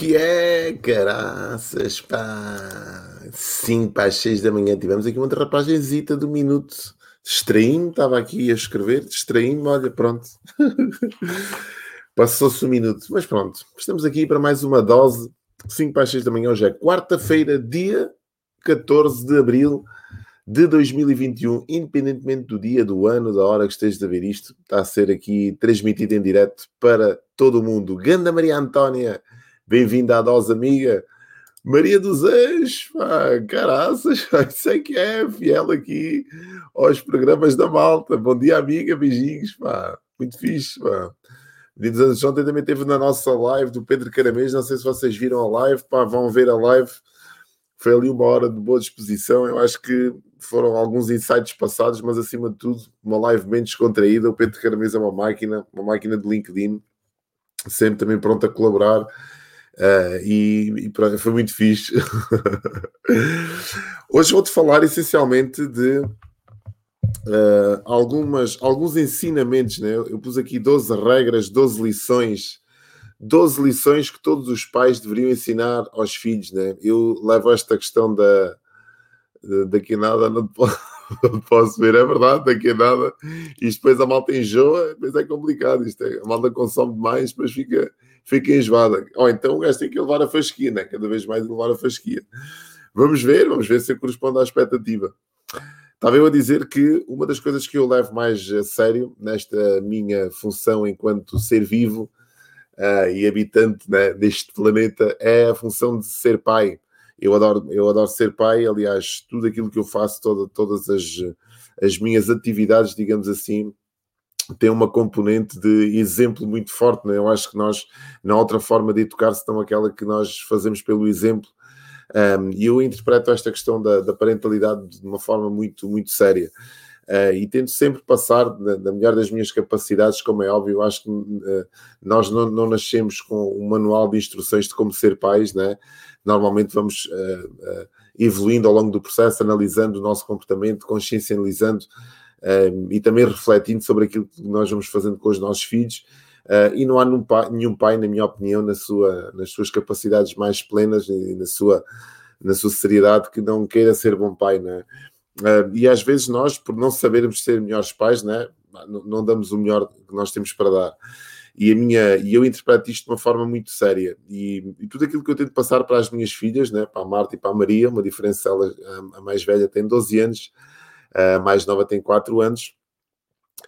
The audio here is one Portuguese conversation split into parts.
que é, caraças, pá. 5 para as 6 da manhã. Tivemos aqui uma derrapagenzita do minuto. Distraí-me, estava aqui a escrever, distraí-me, olha, pronto. Passou-se um minuto, mas pronto. Estamos aqui para mais uma dose. 5 para as 6 da manhã, hoje é quarta-feira, dia 14 de abril de 2021, independentemente do dia, do ano, da hora que estejas a ver isto, está a ser aqui transmitido em direto para todo o mundo. Ganda Maria Antónia, bem-vinda à dose amiga. Maria dos Anjos, pá, caraças, isso é que é, fiel aqui aos programas da malta. Bom dia, amiga, beijinhos, pá, muito fixe, pá. Maria dos Anjos ontem também esteve na nossa live do Pedro Caramês, não sei se vocês viram a live, pá, vão ver a live. Foi ali uma hora de boa disposição. Eu acho que foram alguns insights passados, mas acima de tudo, uma live bem descontraída. O Pedro Caramês é uma máquina, uma máquina de LinkedIn, sempre também pronto a colaborar. Uh, e, e pronto, foi muito fixe. Hoje vou-te falar essencialmente de uh, algumas, alguns ensinamentos. Né? Eu pus aqui 12 regras, 12 lições 12 lições que todos os pais deveriam ensinar aos filhos, né? Eu levo esta questão da daqui a nada não posso ver, é verdade, daqui a nada, e depois a malta enjoa, depois é complicado, isto é, a malta consome demais, depois fica, fica enjoada. Ou então o gajo tem que levar a fasquia, né? cada vez mais levar a fasquia. Vamos ver, vamos ver se corresponde à expectativa. Estava eu a dizer que uma das coisas que eu levo mais a sério nesta minha função enquanto ser vivo uh, e habitante né, deste planeta é a função de ser pai. Eu adoro, eu adoro ser pai, aliás, tudo aquilo que eu faço, toda, todas as, as minhas atividades, digamos assim, tem uma componente de exemplo muito forte. Né? Eu acho que nós, na outra forma de educar, senão aquela que nós fazemos pelo exemplo. Um, e eu interpreto esta questão da, da, parentalidade de uma forma muito, muito séria. Uh, e tento sempre passar da, melhor das minhas capacidades, como é óbvio, eu acho que uh, nós não, não, nascemos com um manual de instruções de como ser pais, né? normalmente vamos uh, evoluindo ao longo do processo, analisando o nosso comportamento, consciencializando e também refletindo sobre aquilo que nós vamos fazendo com os nossos filhos. e não há nenhum pai, nenhum pai, na minha opinião, na sua, nas suas capacidades mais plenas e na sua, na sua seriedade, que não queira ser bom pai, né? Uh, e às vezes nós, por não sabermos ser melhores pais, né, não, não, damos o melhor que nós temos para dar. E, a minha, e eu interpreto isto de uma forma muito séria. E, e, tudo aquilo que eu tento passar para as minhas filhas, né, para a Marta e para a Maria, uma diferença, ela, a mais velha tem 12 anos, a mais nova tem 4 anos,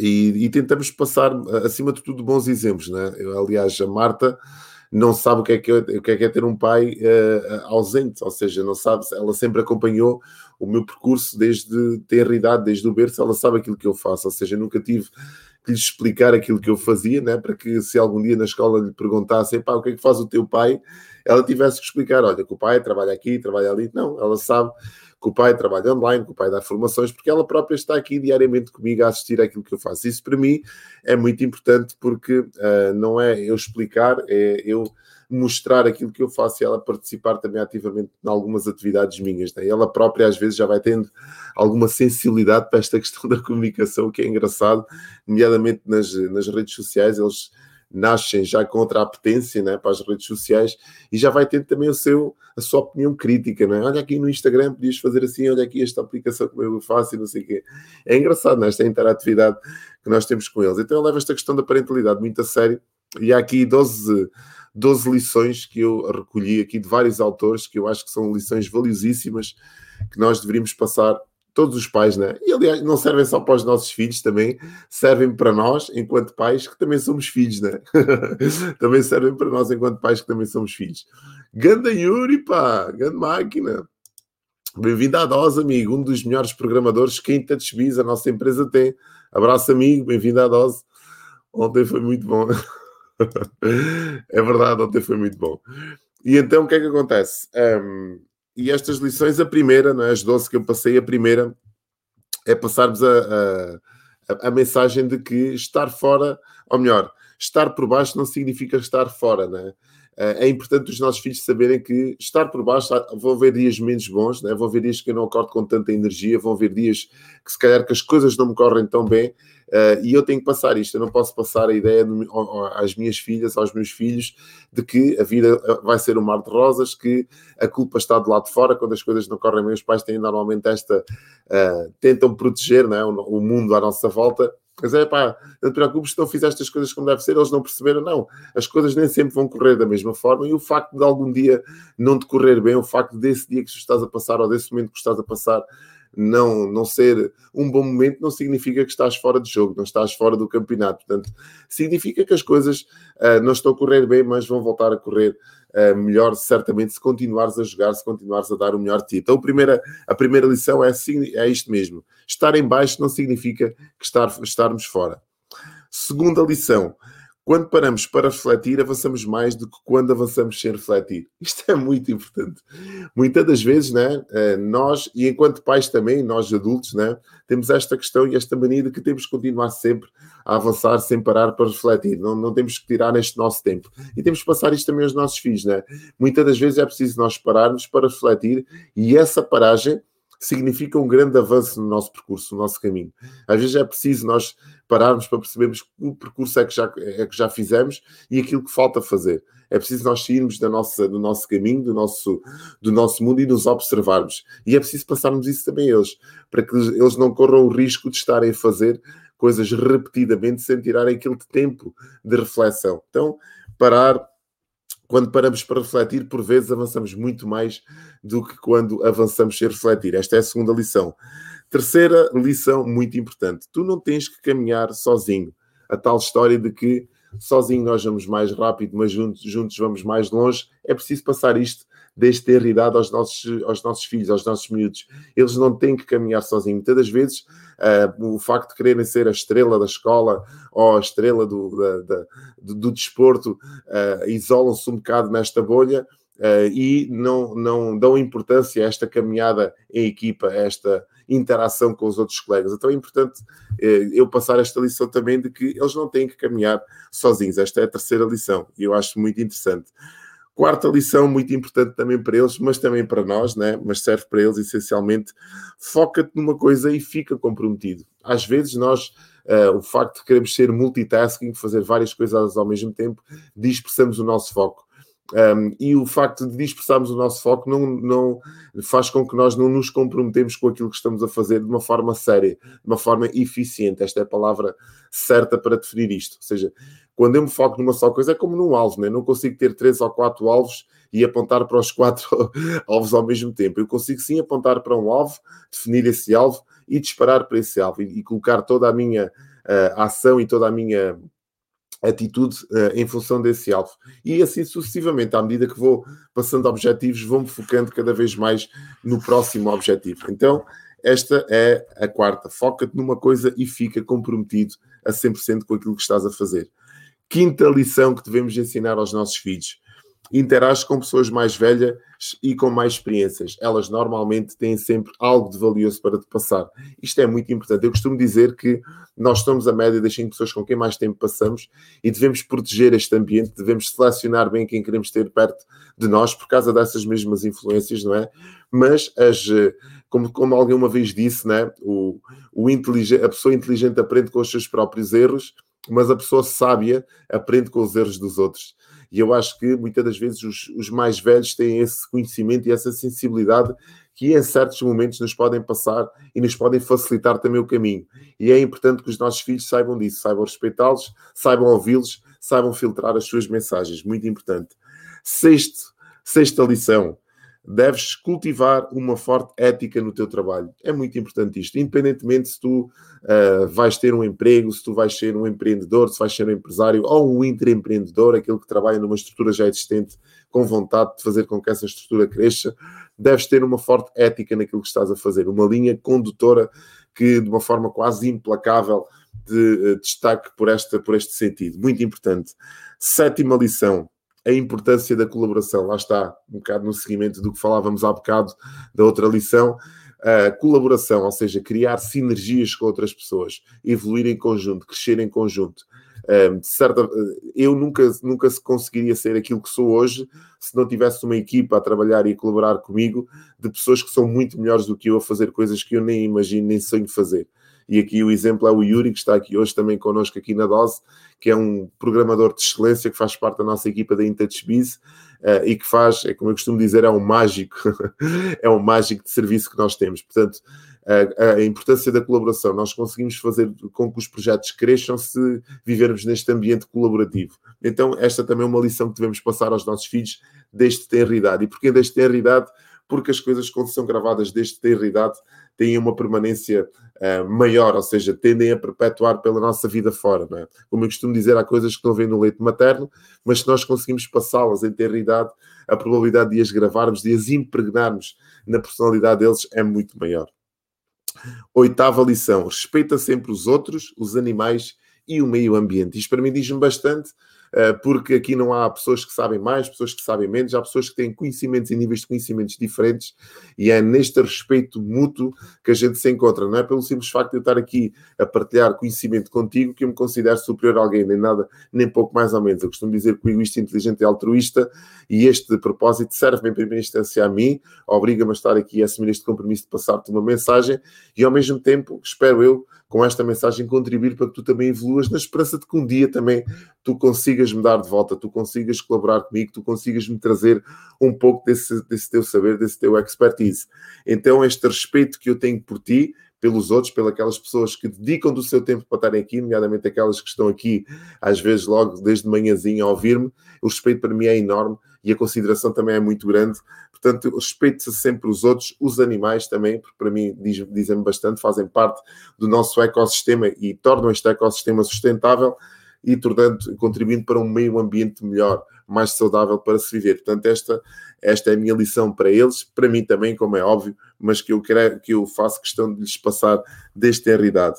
e, e tentamos passar, acima de tudo, bons exemplos. Né? Eu, aliás, a Marta não sabe o que é que é, o que é, que é ter um pai uh, ausente, ou seja, não sabe, ela sempre acompanhou o meu percurso desde ter idade, desde o berço, ela sabe aquilo que eu faço, ou seja, nunca tive que lhe explicar aquilo que eu fazia, né, para que se algum dia na escola lhe perguntassem, pá, o que é que faz o teu pai, ela tivesse que explicar, olha, que o pai trabalha aqui, trabalha ali, não, ela sabe que o pai trabalha online, que o pai dá formações, porque ela própria está aqui diariamente comigo a assistir àquilo que eu faço. Isso para mim é muito importante porque uh, não é eu explicar, é eu mostrar aquilo que eu faço e ela participar também ativamente em algumas atividades minhas. Né? Ela própria às vezes já vai tendo alguma sensibilidade para esta questão da comunicação, que é engraçado, nomeadamente nas, nas redes sociais, eles nascem já contra a apetência né, para as redes sociais e já vai ter também o seu, a sua opinião crítica. Né? Olha aqui no Instagram, podias fazer assim, olha aqui esta aplicação como eu faço e não sei o quê. É engraçado né, esta interatividade que nós temos com eles. Então eu levo esta questão da parentalidade muito a sério e há aqui 12, 12 lições que eu recolhi aqui de vários autores que eu acho que são lições valiosíssimas que nós deveríamos passar todos os pais, né? E aliás, não servem só para os nossos filhos, também servem para nós, enquanto pais, que também somos filhos, né? também servem para nós, enquanto pais, que também somos filhos. Ganda Yuri, pá, grande máquina. Bem-vindo à Dose, amigo, um dos melhores programadores que em TouchBiz a nossa empresa tem. Abraço, amigo, bem-vindo à Dose. Ontem foi muito bom. é verdade, ontem foi muito bom. E então, o que é que acontece? Um, e estas lições, a primeira, não é? as 12 que eu passei, a primeira é passarmos a, a, a, mensagem de que estar fora, ou melhor, estar por baixo não significa estar fora, não é? é importante os nossos filhos saberem que estar por baixo vão haver dias menos bons, né? vão haver dias que eu não acordo com tanta energia, vão haver dias que se calhar que as coisas não me correm tão bem uh, e eu tenho que passar isto. Eu não posso passar a ideia às minhas filhas, aos meus filhos, de que a vida eh, vai ser um mar de rosas, que a culpa está do lado de fora, quando as coisas não correm bem. Os pais têm normalmente esta. Tentam proteger né? o mundo à nossa volta mas é pá, não te preocupes se não fizeste as coisas como deve ser, eles não perceberam, não. As coisas nem sempre vão correr da mesma forma e o facto de algum dia não te correr bem, o facto desse dia que tu estás a passar ou desse momento que estás a passar não, não ser um bom momento não significa que estás fora de jogo, não estás fora do campeonato. Portanto, significa que as coisas uh, não estão a correr bem, mas vão voltar a correr uh, melhor, certamente, se continuares a jogar, se continuares a dar o melhor de ti. Então, a primeira, a primeira lição é, assim, é isto mesmo. Estar em baixo não significa que estar, estarmos fora. Segunda lição, quando paramos para refletir, avançamos mais do que quando avançamos sem refletir. Isto é muito importante. Muitas das vezes, né, eh, nós, e enquanto pais também, nós adultos, né, temos esta questão e esta mania de que temos que continuar sempre a avançar sem parar para refletir. Não, não temos que tirar este nosso tempo. E temos que passar isto também aos nossos filhos. Né? Muitas das vezes é preciso nós pararmos para refletir e essa paragem significa um grande avanço no nosso percurso, no nosso caminho. Às vezes é preciso nós pararmos para percebermos o percurso é que já, é que já fizemos e aquilo que falta fazer. É preciso nós sairmos da nossa, do nosso caminho, do nosso, do nosso mundo e nos observarmos. E é preciso passarmos isso também a eles, para que eles não corram o risco de estarem a fazer coisas repetidamente sem tirarem aquele tempo de reflexão. Então, parar, quando paramos para refletir, por vezes avançamos muito mais do que quando avançamos sem refletir. Esta é a segunda lição. Terceira lição muito importante: tu não tens que caminhar sozinho. A tal história de que sozinho nós vamos mais rápido, mas juntos, juntos vamos mais longe. É preciso passar isto desde ter idade aos nossos, aos nossos filhos, aos nossos miúdos. Eles não têm que caminhar sozinhos. Muitas das vezes, uh, o facto de quererem ser a estrela da escola ou a estrela do, da, da, do, do, desporto uh, isolam-se um bocado nesta bolha. Uh, e não, não dão importância a esta caminhada em equipa, a esta interação com os outros colegas. Então é importante eu passar esta lição também de que eles não têm que caminhar sozinhos. Esta é a terceira lição e eu acho muito interessante. Quarta lição, muito importante também para eles, mas também para nós, né? mas serve para eles essencialmente: foca-te numa coisa e fica comprometido. Às vezes, nós, uh, o facto de queremos ser multitasking, fazer várias coisas ao mesmo tempo, dispersamos o nosso foco. Um, e o facto de dispersarmos o nosso foco não, não faz com que nós não nos comprometemos com aquilo que estamos a fazer de uma forma séria, de uma forma eficiente. Esta é a palavra certa para definir isto. Ou seja, quando eu me foco numa só coisa, é como num alvo, né? não consigo ter três ou quatro alvos e apontar para os quatro alvos ao mesmo tempo. Eu consigo sim apontar para um alvo, definir esse alvo e disparar para esse alvo e, e colocar toda a minha uh, ação e toda a minha atitude uh, em função desse alvo. E assim sucessivamente, à medida que vou passando objetivos, vou-me focando cada vez mais no próximo objetivo. Então, esta é a quarta. Foca-te numa coisa e fica comprometido a 100% com aquilo que estás a fazer. Quinta lição que devemos ensinar aos nossos filhos interage com pessoas mais velhas e com mais experiências. Elas normalmente têm sempre algo de valioso para te passar. Isto é muito importante. Eu costumo dizer que nós estamos a média das cinco pessoas com quem mais tempo passamos e devemos proteger este ambiente, devemos selecionar bem quem queremos ter perto de nós por causa dessas mesmas influências, não é? Mas as, como, como alguém uma vez disse, né? o, o a pessoa inteligente aprende com os seus próprios erros, mas a pessoa sábia aprende com os erros dos outros. E eu acho que muitas das vezes os, os mais velhos têm esse conhecimento e essa sensibilidade que em certos momentos nos podem passar e nos podem facilitar também o caminho. E é importante que os nossos filhos saibam disso, saibam respeitá-los, saibam ouvi-los, saibam filtrar as suas mensagens. Muito importante. Sexto, sexta lição deves cultivar uma forte ética no teu trabalho. É muito importante isto, independentemente se tu uh, vais ter um emprego, se tu vais ser um empreendedor, se vais ser um empresário ou um intraempreendedor, aquele que trabalha numa estrutura já existente com vontade de fazer com que essa estrutura cresça, deves ter uma forte ética naquilo que estás a fazer, uma linha condutora que de uma forma quase implacável de uh, destaque por, esta, por este sentido. Muito importante. Sétima lição a importância da colaboração. Lá está, um bocado no seguimento do que falávamos há bocado da outra lição. A colaboração, ou seja, criar sinergias com outras pessoas, evoluir em conjunto, crescer em conjunto. de certa, eu nunca, nunca conseguiria ser aquilo que sou hoje se não tivesse uma equipa a trabalhar e a colaborar comigo de pessoas que são muito melhores do que eu a fazer coisas que eu nem imagino, nem sonho fazer. E aqui o exemplo é o Yuri, que está aqui hoje também connosco aqui na Dose, que é um programador de excelência que faz parte da nossa equipa da IntouchBiz uh, e que faz, é como eu costumo dizer, é um mágico, é um mágico de serviço que nós temos. Portanto, a, a, importância da colaboração. Nós conseguimos fazer com que os projetos cresçam se vivermos neste ambiente colaborativo. Então, esta também é uma lição que devemos passar aos nossos filhos desde ter idade. E porquê desde ter idade? Porque as coisas, quando são gravadas desde ter idade, têm uma permanência uh, maior, ou seja, tendem a perpetuar pela nossa vida fora. É? Como eu costumo dizer, há coisas que não vêm no leite materno, mas se nós conseguimos passá-las em ter idade, a probabilidade de as gravarmos, de as impregnarmos na personalidade deles é muito maior. Oitava lição: respeita sempre os outros, os animais e o meio ambiente. Isto para mim diz-me bastante, eh, porque aqui não há pessoas que sabem mais, pessoas que sabem menos, há pessoas que têm conhecimentos e níveis de conhecimentos diferentes, e é neste respeito mútuo que a gente se encontra. Não é pelo simples facto de eu estar aqui a partilhar conhecimento contigo que eu me considero superior a alguém, nem nada, nem pouco mais ou menos. Eu costumo dizer que o egoísta inteligente é altruísta, e este propósito serve em primeira instância a mim, obriga-me a estar aqui a assumir este compromisso de passar-te uma mensagem, e ao mesmo tempo, espero eu, com esta mensagem contribuir para que tu também evoluas na esperança de que um dia também tu consigas me dar de volta, tu consigas colaborar comigo, tu consigas me trazer um pouco desse, desse teu saber, desse teu expertise. Então, este respeito que eu tenho por ti, pelos outros, pelas pessoas que dedicam do seu tempo para estarem aqui, nomeadamente aquelas que estão aqui, às vezes logo desde manhãzinha a ouvir-me, o respeito para mim é enorme e a consideração também é muito grande. Portanto, respeite-se sempre os outros, os animais também, porque para mim diz, dizem-me bastante, fazem parte do nosso ecossistema e tornam este ecossistema sustentável e tornando, contribuindo para um meio ambiente melhor, mais saudável para se viver. Portanto, esta, esta é a minha lição para eles, para mim também, como é óbvio, mas que eu, quero, que eu faço questão de lhes passar desde a idade.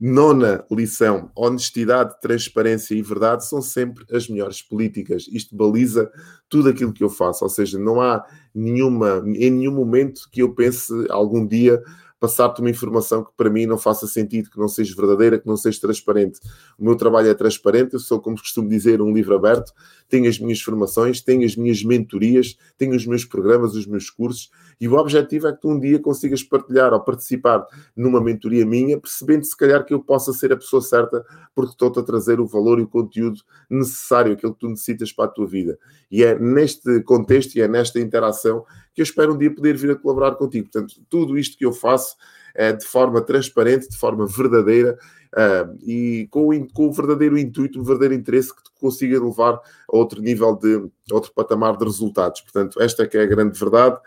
Nona lição: honestidade, transparência e verdade são sempre as melhores políticas. Isto baliza tudo aquilo que eu faço, ou seja, não há nenhuma, em nenhum momento que eu pense algum dia passar-te uma informação que para mim não faça sentido, que não seja verdadeira, que não seja transparente. O meu trabalho é transparente, eu sou, como costumo dizer, um livro aberto, tenho as minhas formações, tenho as minhas mentorias, tenho os meus programas, os meus cursos, e o objetivo é que tu um dia consigas partilhar ou participar numa mentoria minha, percebendo se calhar que eu possa ser a pessoa certa, porque estou-te a trazer o valor e o conteúdo necessário, aquilo que tu necessitas para a tua vida. E é neste contexto e é nesta interação que eu espero um dia poder vir a colaborar contigo. Portanto, tudo isto que eu faço é de forma transparente, de forma verdadeira uh, e com o, com o, verdadeiro intuito, o verdadeiro interesse que te consiga levar a outro nível de, a outro patamar de resultados. Portanto, esta é que é a grande verdade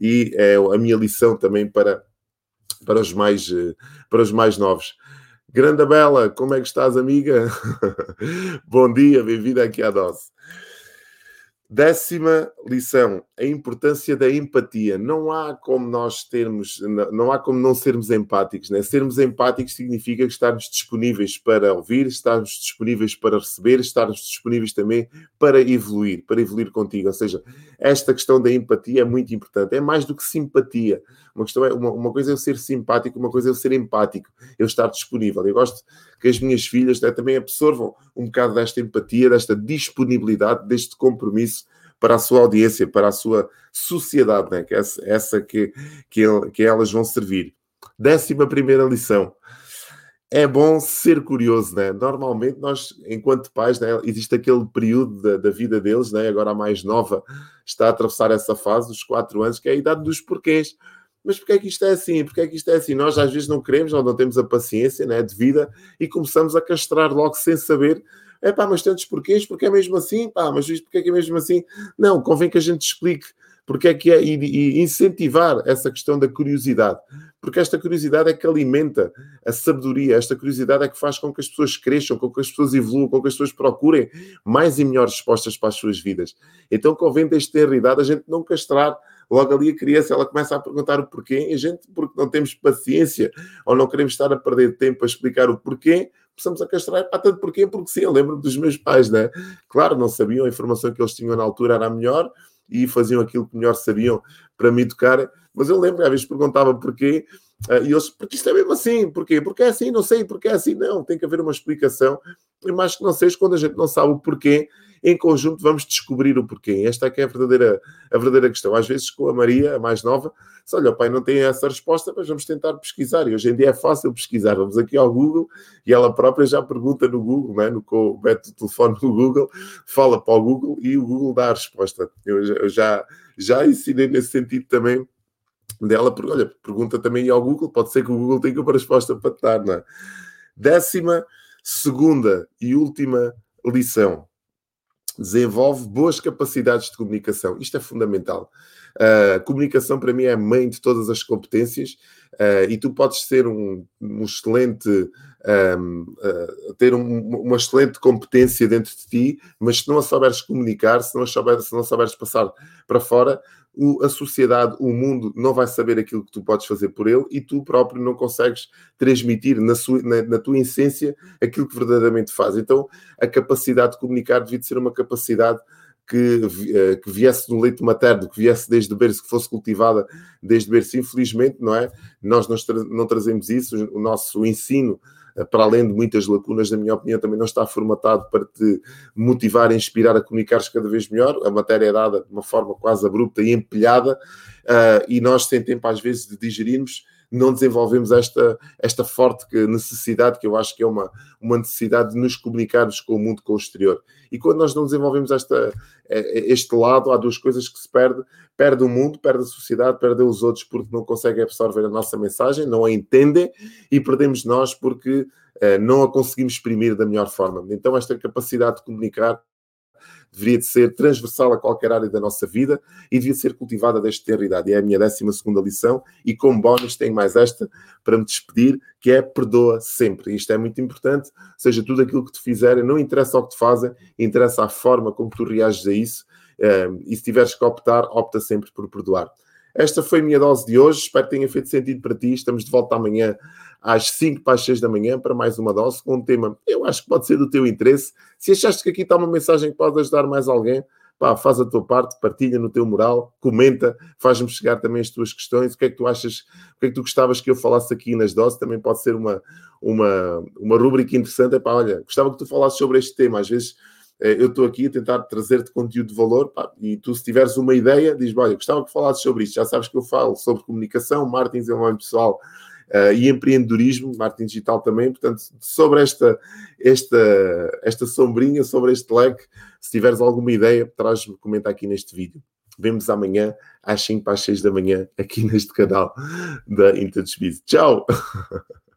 e é a minha lição também para, para, os, mais, eh, para os mais novos. Grande Bela, como é que estás, amiga? Bom dia, bem-vinda aqui à Dose. Décima lição, a importância da empatia. Não há como nós termos, não há como não sermos empáticos. Né? Sermos empáticos significa estarmos disponíveis para ouvir, estarmos disponíveis para receber, estarmos disponíveis também para evoluir, para evoluir contigo. Ou seja, esta questão da empatia é muito importante. É mais do que simpatia. Uma, questão é, uma, uma coisa é eu ser simpático, uma coisa é eu ser empático, eu estar disponível. Eu gosto que as minhas filhas né, também absorvam um bocado desta empatia, desta disponibilidade, deste compromisso para a sua audiência, para a sua sociedade, né? que é essa que, que, que elas vão servir. Décima primeira lição. É bom ser curioso, né? Normalmente nós, enquanto pais, né, existe aquele período da, da vida deles, né? Agora a mais nova está a atravessar essa fase dos quatro anos, que é a idade dos porquês mas porquê é que isto é assim? Porquê é que isto é assim? Nós às vezes não queremos, ou não temos a paciência né, de vida e começamos a castrar logo sem saber. É pá, mas tantos porquês, porque é mesmo assim? Pá, mas isto porque é que é mesmo assim? Não, convém que a gente explique porque é que é e, e, incentivar essa questão da curiosidade, porque esta curiosidade é que alimenta a sabedoria, esta curiosidade é que faz com que as pessoas cresçam, com que as pessoas evoluam, com que as pessoas procurem mais e melhores respostas para as suas vidas. Então convém desde ter idade a gente não castrar logo ali a criança ela começa a perguntar o porquê, e a gente, porque não temos paciência ou não queremos estar a perder tempo a explicar o porquê, começamos a castrar. Ah, tanto porquê? Porque sim, eu lembro dos meus pais, né? Claro, não sabiam, a informação que eles tinham na altura era a melhor, e faziam aquilo que melhor sabiam para me educar. Mas eu lembro, às vezes perguntava porquê, uh, e eles, porque isto é mesmo assim, porquê? Porque é assim, não sei, porque é assim, não, tem que haver uma explicação. E mais que não seja, quando a gente não sabe o porquê, em conjunto vamos descobrir o porquê. Esta é que é a verdadeira, a verdadeira questão. Às vezes, com a Maria, a mais nova, se olha, o pai não tem essa resposta, mas vamos tentar pesquisar. E hoje em dia é fácil pesquisar. Vamos aqui ao Google e ela própria já pergunta no Google, né? no, mete o telefone no Google, fala para o Google e o Google dá a resposta. Eu, eu já, já ensinei nesse sentido também dela, porque olha, pergunta também ao Google, pode ser que o Google tenha uma resposta para te dar, não é? Décima segunda e última lição desenvolve boas capacidades de comunicação. Isto é fundamental. A uh, comunicação, para mim, é a mãe de todas as competências uh, e tu podes ser um, um excelente, um, uh, ter um, uma excelente competência dentro de ti, mas se não a souberes comunicar, se não, a souberes, se não souberes passar para fora, o, a sociedade, o mundo não vai saber aquilo que tu podes fazer por ele e tu próprio não consegues transmitir na, sua, na, na tua essência aquilo que verdadeiramente faz. Então, a capacidade de comunicar devia ser uma capacidade que, eh, que, viesse do leite materno, que viesse desde berço, que fosse cultivada desde berço. Infelizmente, não é? Nós não, tra não trazemos isso, o nosso ensino para além de muitas lacunas, na minha opinião, também não está formatado para te motivar, inspirar a comunicares cada vez melhor. A matéria é dada de uma forma quase abrupta e empilhada, uh, e nós, sem tempo às vezes de digerirmos, não desenvolvemos esta, esta forte necessidade, que eu acho que é uma, uma necessidade de nos comunicarmos com o mundo, com o exterior. E quando nós não desenvolvemos esta, este lado, há duas coisas que se perde: perde o mundo, perde a sociedade, perde os outros porque não conseguem absorver a nossa mensagem, não a entendem, e perdemos nós porque uh, não a conseguimos exprimir da melhor forma. Então, esta capacidade de comunicar deveria de ser transversal a qualquer área da nossa vida e devia ser cultivada desde ter idade. É a minha décima segunda lição e como bónus tenho mais esta para me despedir, que é perdoa sempre. Isto é muito importante, seja tudo aquilo que te fizerem, não interessa o que te fazem, interessa a forma como tu reages a isso ehm, e se tiveres que optar, opta sempre por perdoar. Esta foi a minha dose de hoje. Espero que tenha feito sentido para ti. Estamos de volta amanhã às 5 para as 6 da manhã para mais uma dose com um tema eu acho que pode ser do teu interesse. Se achaste que aqui está uma mensagem que pode ajudar mais alguém, pá, faz a tua parte, partilha no teu moral, comenta, faz-me chegar também as tuas questões. O que é que tu achas, o que é que tu gostavas que eu falasse aqui nas doses? Também pode ser uma, uma, uma rúbrica interessante. É pá, olha, gostava que tu falasses sobre este tema. Às vezes eu estou aqui a tentar trazer-te conteúdo de valor pá, e tu, se tiveres uma ideia, diz olha, gostava que falasses sobre isto. Já sabes que eu falo sobre comunicação, marketing, desenvolvimento pessoal uh, e empreendedorismo, marketing digital também. Portanto, sobre esta, esta, esta sombrinha, sobre este leque, se tiveres alguma ideia, traz-me, comenta aqui neste vídeo. Vemos amanhã às 5 para as 6 da manhã aqui neste canal da Interdesbiz. Tchau!